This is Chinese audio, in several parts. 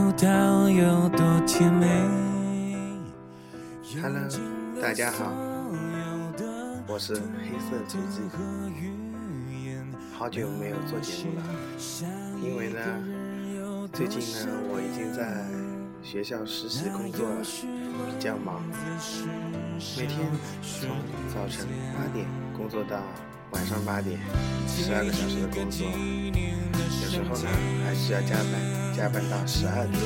颗葡萄有多甜美。Hello，大家好，我是黑色足迹，好久没有做节目了，因为呢，最近呢，我已经在学校实习工作了，比较忙，每天从早晨八点工作到晚上八点，十二个小时的工作，有时候呢还需要加班，加班到十二点，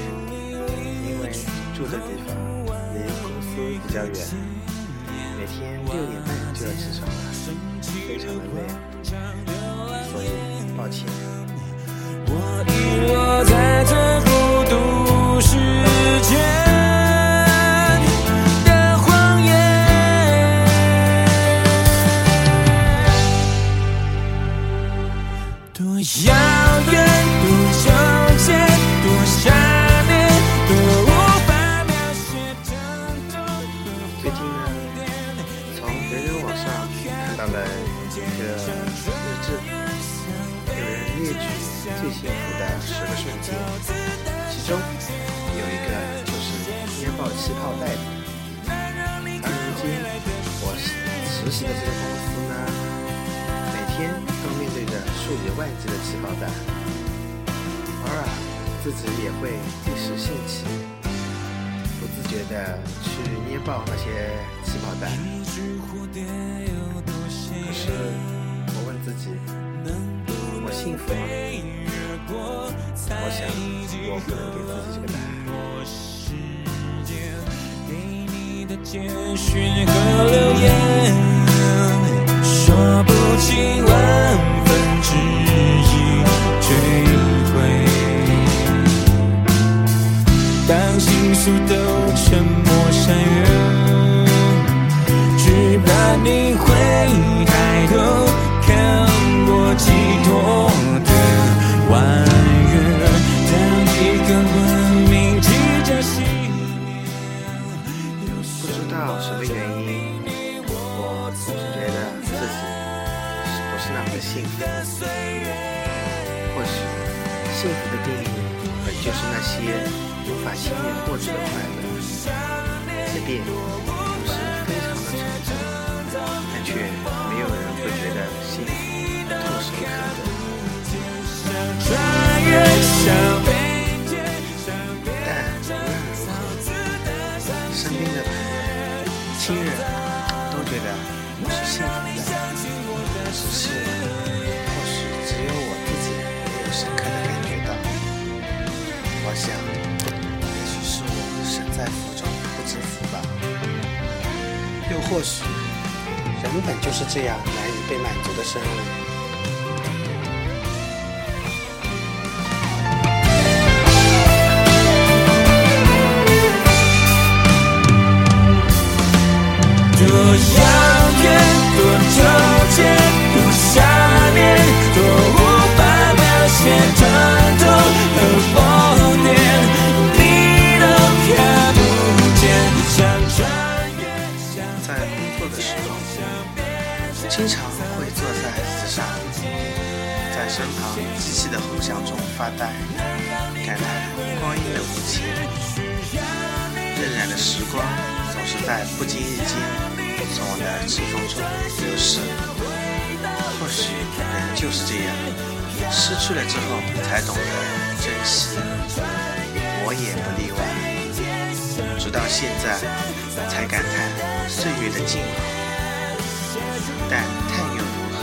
因为住的地方离公司比较远，每天六点半就要起床了，非常的累，气泡袋的。而如今我实习的这个公司呢，每天都面对着数以万计的气泡弹，偶尔自己也会一时兴起，不自觉地去捏爆那些气泡弹。可是我问自己，我幸福吗？我想我不能给自己这个答案。简讯和留言，是那些无法轻易获知的快乐，即便不是非常的纯粹，但却没有人会觉得幸福唾手可得。但无论如何，身边的朋友、亲人都觉得我是幸福的，只是想，也许是我们身在福中不知福吧，又或许人本就是这样难以被满足的生物。这样发呆，感叹光阴的无情。荏苒的时光总是在不经意间从我的指缝中流逝。或许人就是这样，失去了之后才懂得珍惜。我也不例外，直到现在才感叹岁月的静好。但叹又如何，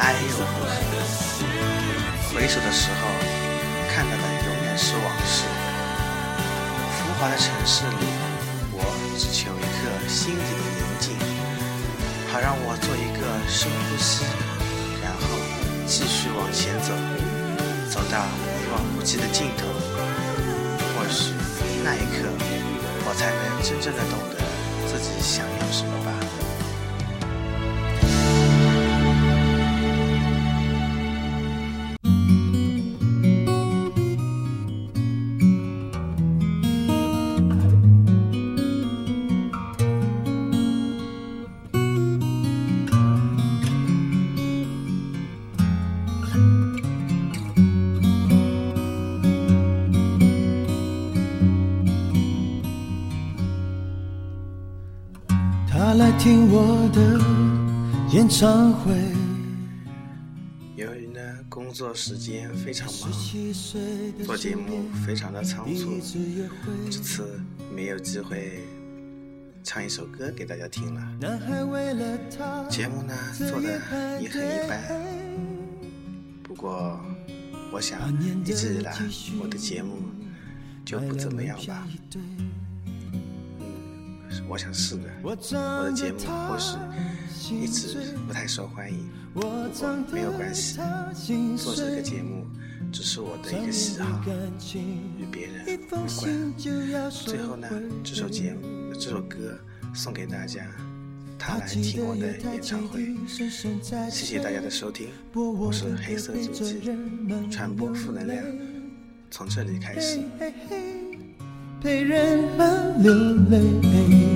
哀又如何？回首的时候，看到的永远是往事。浮华的城市里，我只求一刻心底的宁静，好让我做一个深呼吸，然后继续往前走，走到一望无际的尽头。或许那一刻，我才能真正的懂得自己想要什么听我的演唱会。由于呢工作时间非常忙，做节目非常的仓促，这次没有机会唱一首歌给大家听了。节目呢做的也很一般，不过我想一直以来我的节目就不怎么样吧。我想是的，我的节目或许一直不太受欢迎，不过没有关系，做这个节目只是我的一个喜好，与别人无关。最后呢，这首节目这首歌送给大家，他来听我的演唱会。谢谢大家的收听，我是黑色足迹，传播负能量，从这里开始。陪人们流泪。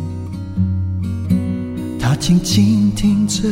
静静听着